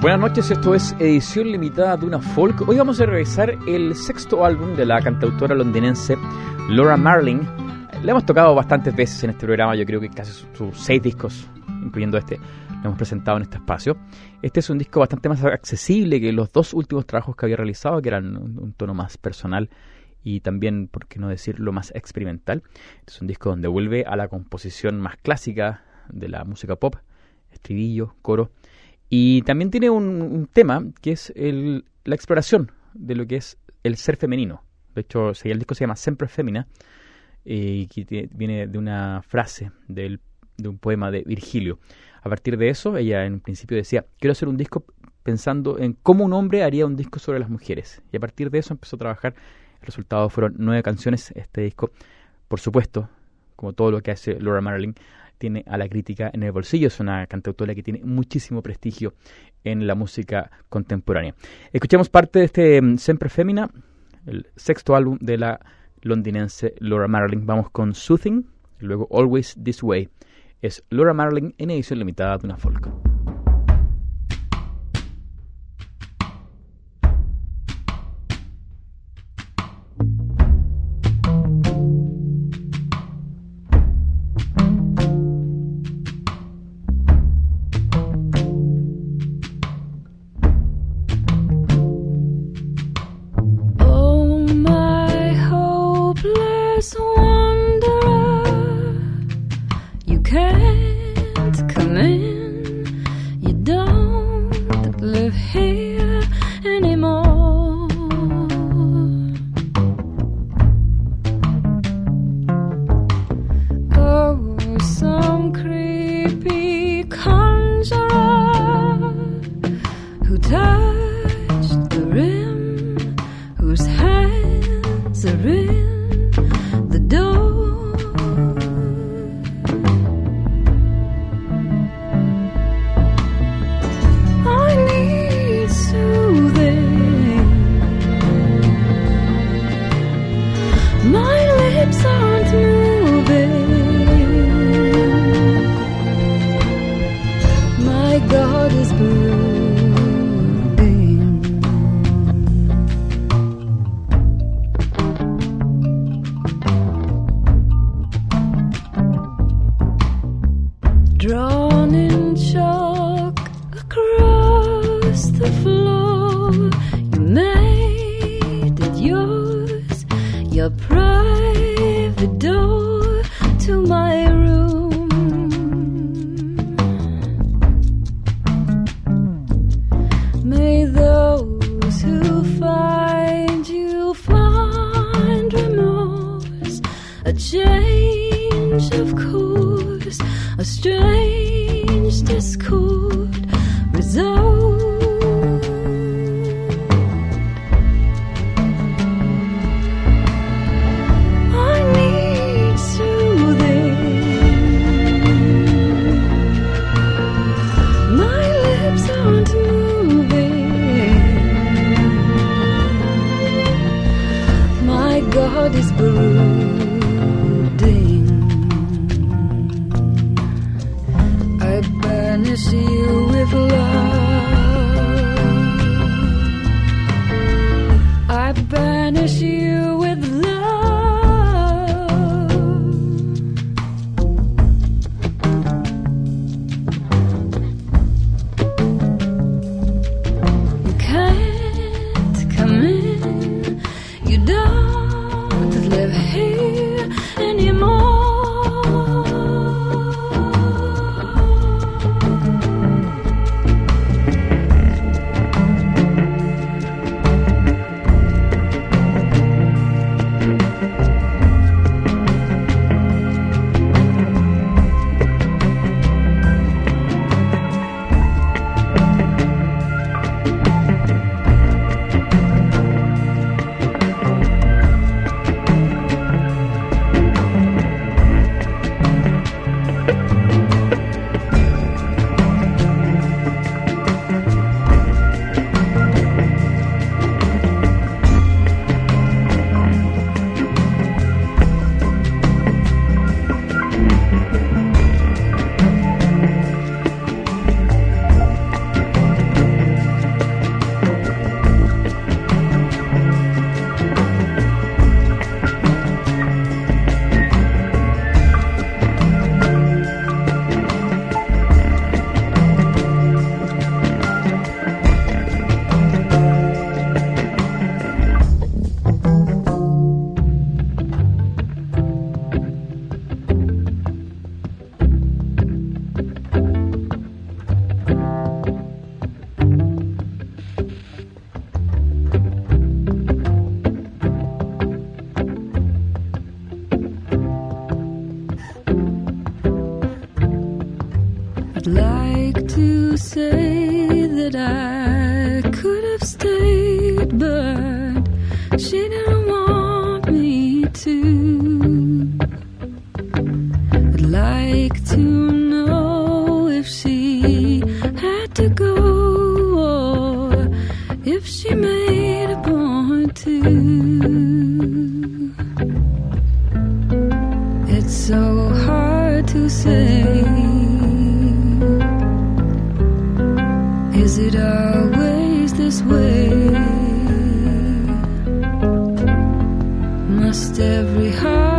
Buenas noches, esto es edición limitada de una folk. Hoy vamos a revisar el sexto álbum de la cantautora londinense Laura Marling. Le hemos tocado bastantes veces en este programa, yo creo que casi sus, seis discos, incluyendo este, lo hemos presentado en este espacio. Este es un disco bastante más accesible que los dos últimos trabajos que había realizado, que eran un, tono más personal y también, por qué no decirlo, más experimental. Es un disco donde vuelve a la composición más clásica de la música pop, estribillo, coro y también tiene un, tema que es el, la exploración de lo que es el ser femenino. De hecho, el disco se llama Sempre Femina y que viene de una frase del, de un poema de Virgilio. A partir de eso, ella en principio decía, quiero hacer un disco pensando en cómo un hombre haría un disco sobre las mujeres. Y a partir de eso empezó a trabajar. El resultado fueron nueve canciones. Este disco, por supuesto, como todo lo que hace Laura Marling, tiene a la crítica en el bolsillo. Es una cantautora que tiene muchísimo prestigio en la música contemporánea. Escuchamos parte de este mm, Sempre Femina, el sexto álbum de la londinense Laura Marling. Vamos con Soothing, luego Always This Way. Es Laura Marling en edición limitada de una folk. This brew. Is it always this way? Must every heart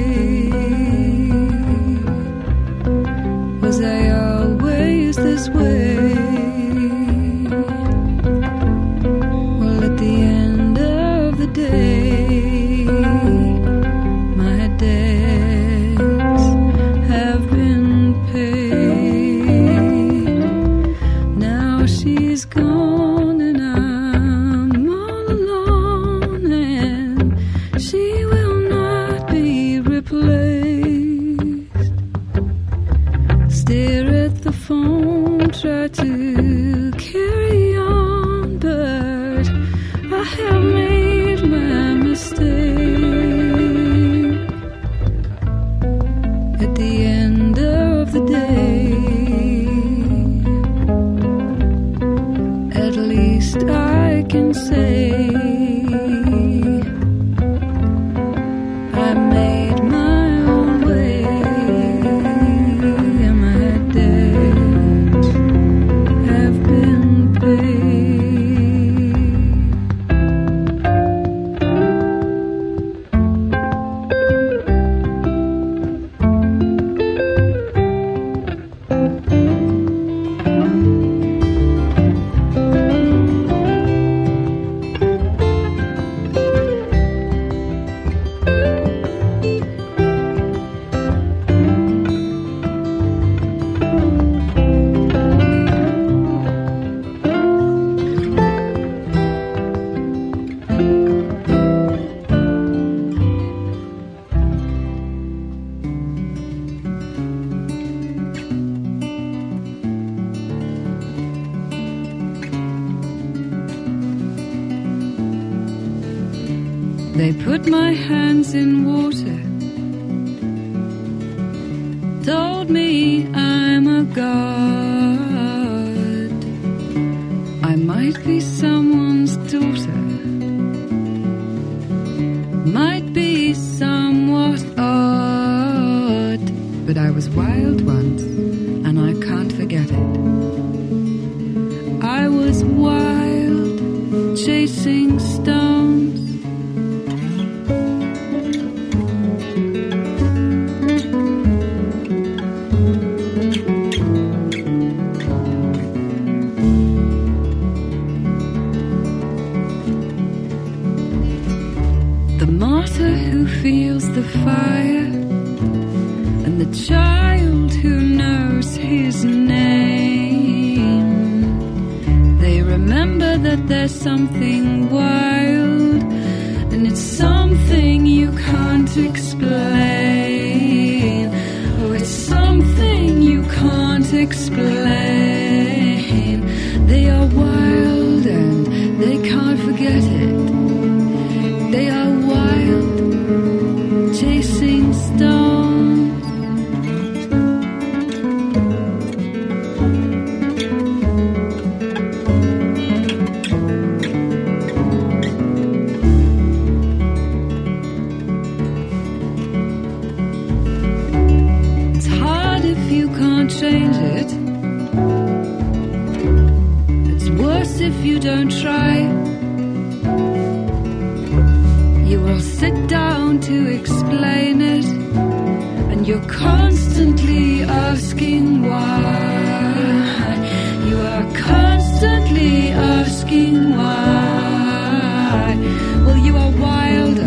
you. can say They put my hands in water, told me I'm a god. Feels the fire, and the child who knows his name. They remember that there's something wild, worse if you don't try. You will sit down to explain it, and you're constantly asking why. You are constantly asking why. Well, you are wild,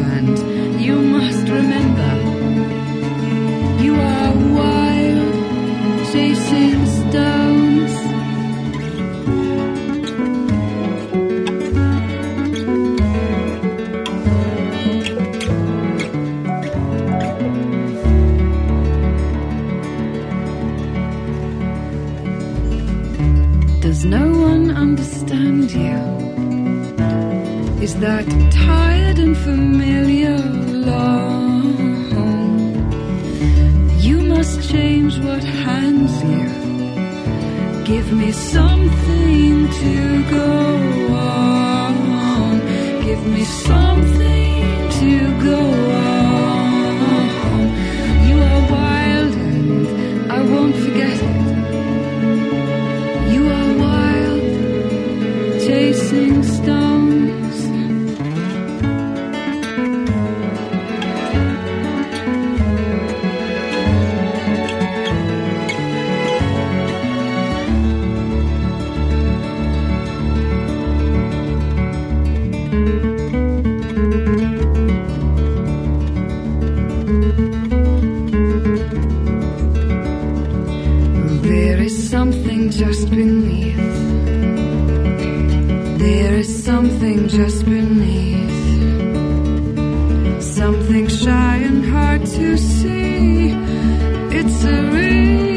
That tired and familiar long? You must change what hands you. Give me something to go on. Give me something to go on. You are wild and I won't forget just beneath. There is something just beneath. Something shy and hard to see. It's a ring.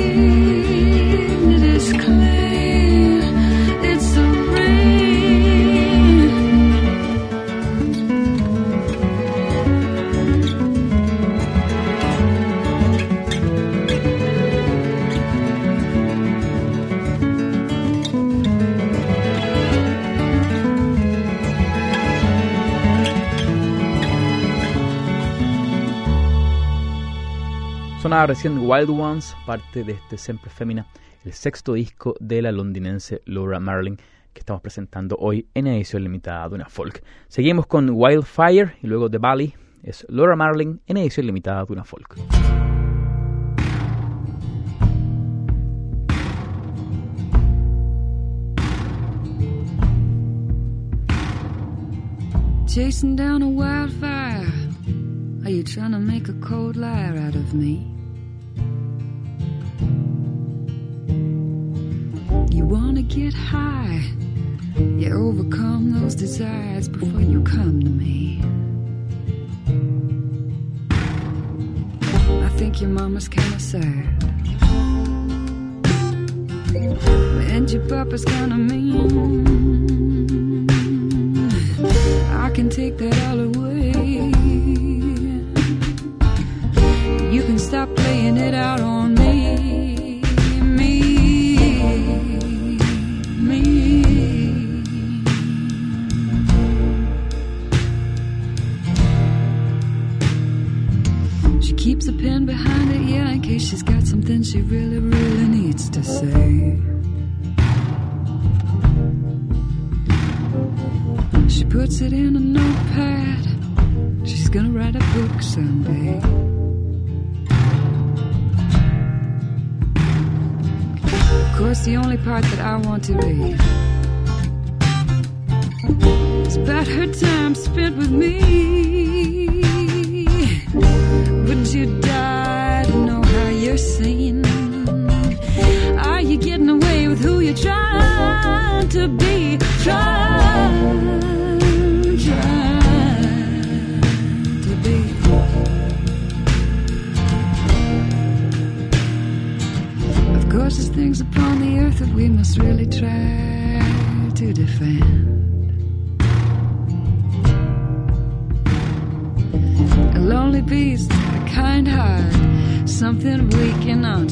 Recién Wild Ones, parte de este Sempre Femina, el sexto disco de la londinense Laura Marling, que estamos presentando hoy en edición limitada de una folk. Seguimos con Wildfire y luego The Valley, es Laura Marling en edición limitada de una folk. Chasing down a wildfire. Are you trying to make a cold liar out of me? Get high. You overcome those desires before you come to me. I think your mama's kinda sad. And your papa's kinda mean. I can take that all away. You can stop playing it out on me. Keeps a pen behind it, yeah, in case she's got something she really, really needs to say. She puts it in a notepad. She's gonna write a book someday. Of course, the only part that I want to read is about her time spent with me since you died. Know how you're seen. Are you getting away with who you're trying to be? Trying, trying to be. Of course, there's things upon the earth that we must really try to defend. lonely beast kind heart, something weak and on.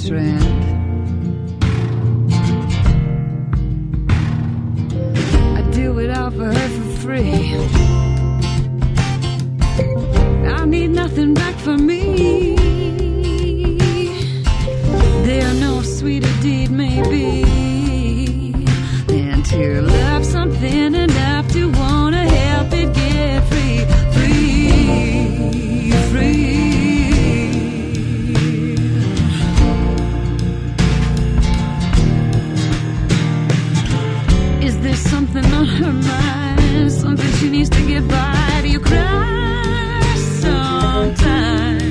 I'd do it all for her for free. I need nothing back for me. There no sweeter deed may be than to love something enough something on her mind? Something she needs to get by? Do you cry sometimes?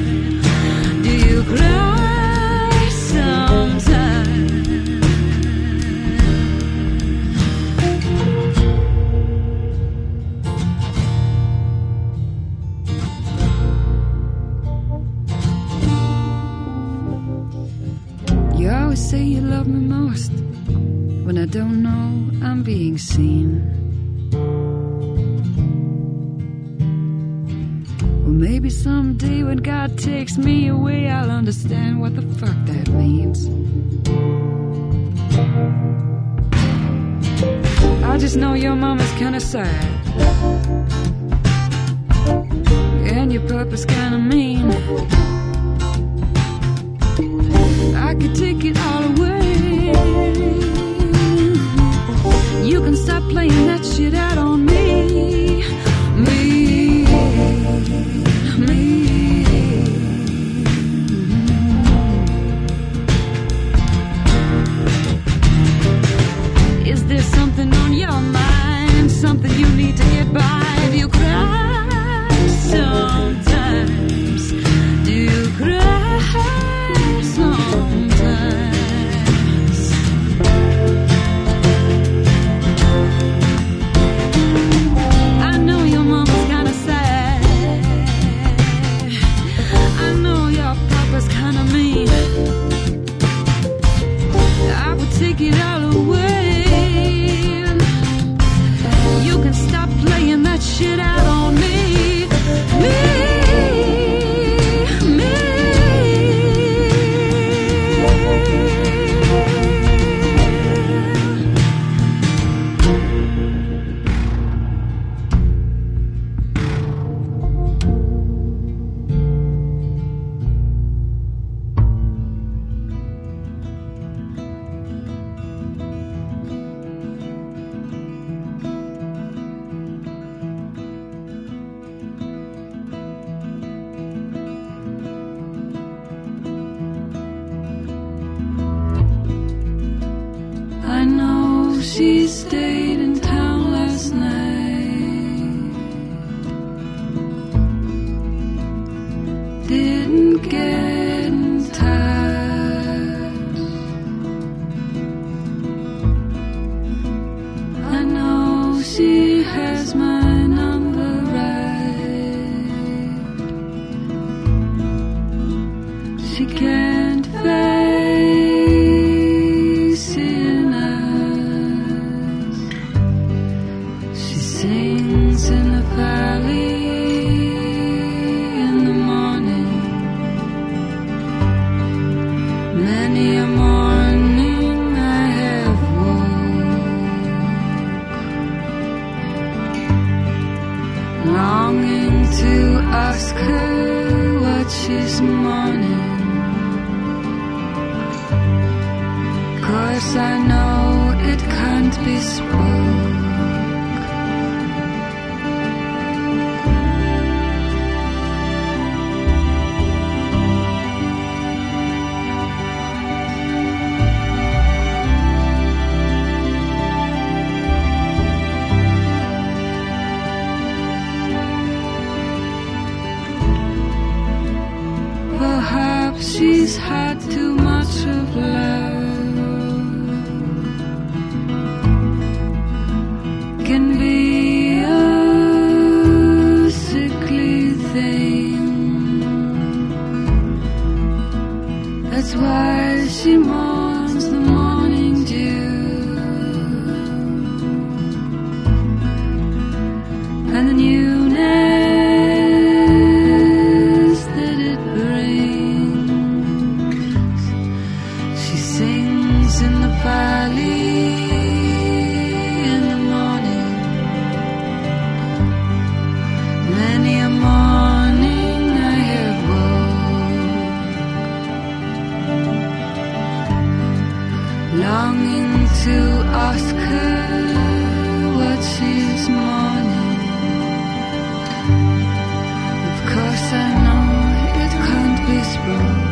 Do you cry someday when God takes me away, I'll understand what the fuck that means. I just know your mama's kinda sad. And your papa's kinda She she's had too much of love. Longing to ask her what she's mourning. Of course I know it can't be spoke.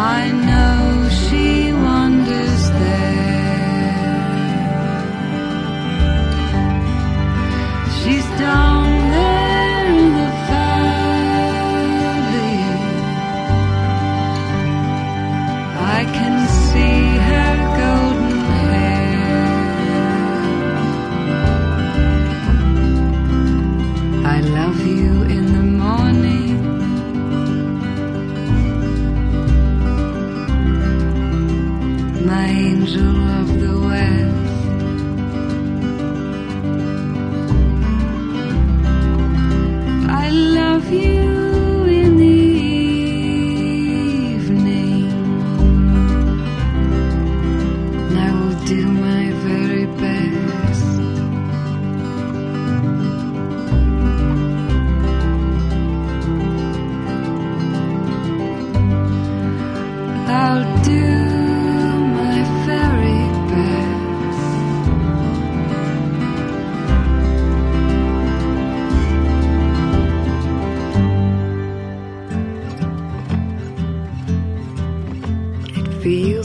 I know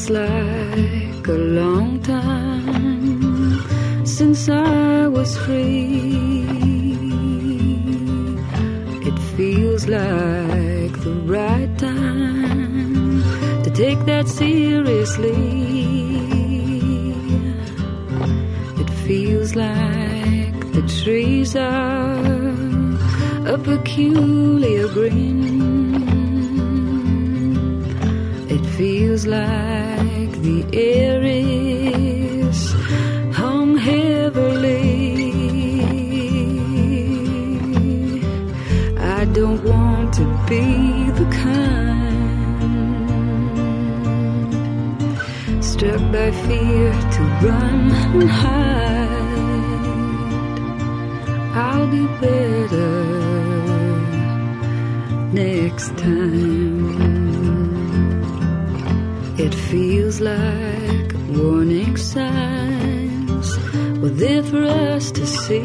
feels like a long time since I was free. It feels like the right time to take that seriously. It feels like the trees are a peculiar green. Feels like the air is hung heavily. I don't want to be the kind struck by fear to run and hide. I'll be better next time. It feels like warning signs were there for us to see.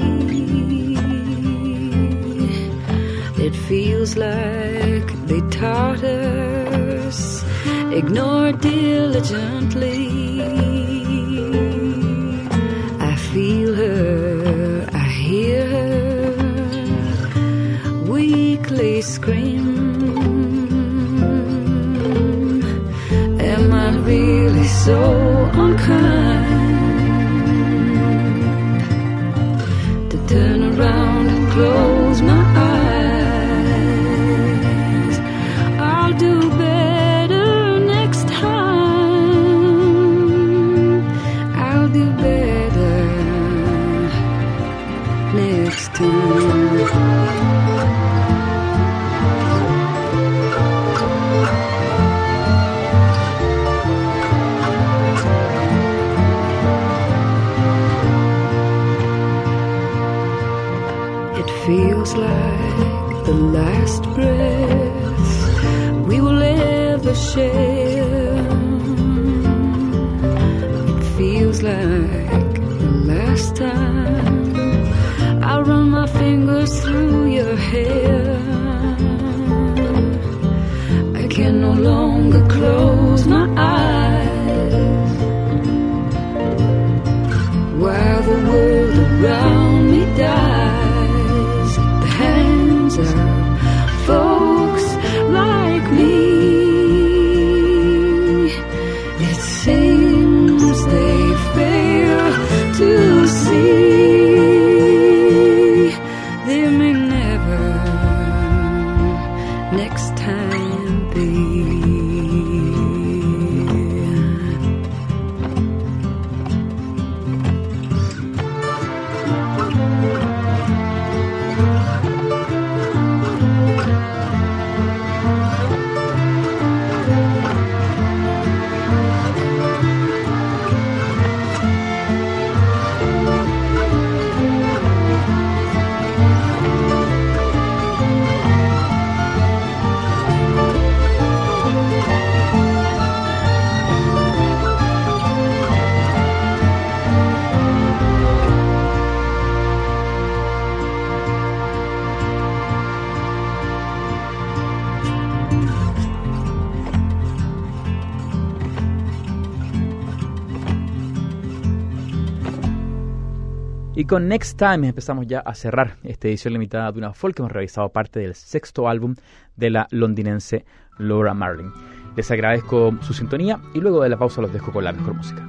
It feels like they taught us ignored diligently. So I run my fingers through your hair. I can no longer close my eyes while the world around con Next Time empezamos ya a cerrar esta edición limitada de una folk que hemos realizado parte del sexto álbum de la londinense Laura Marling. Les agradezco su sintonía y luego de la pausa los dejo con la mejor música.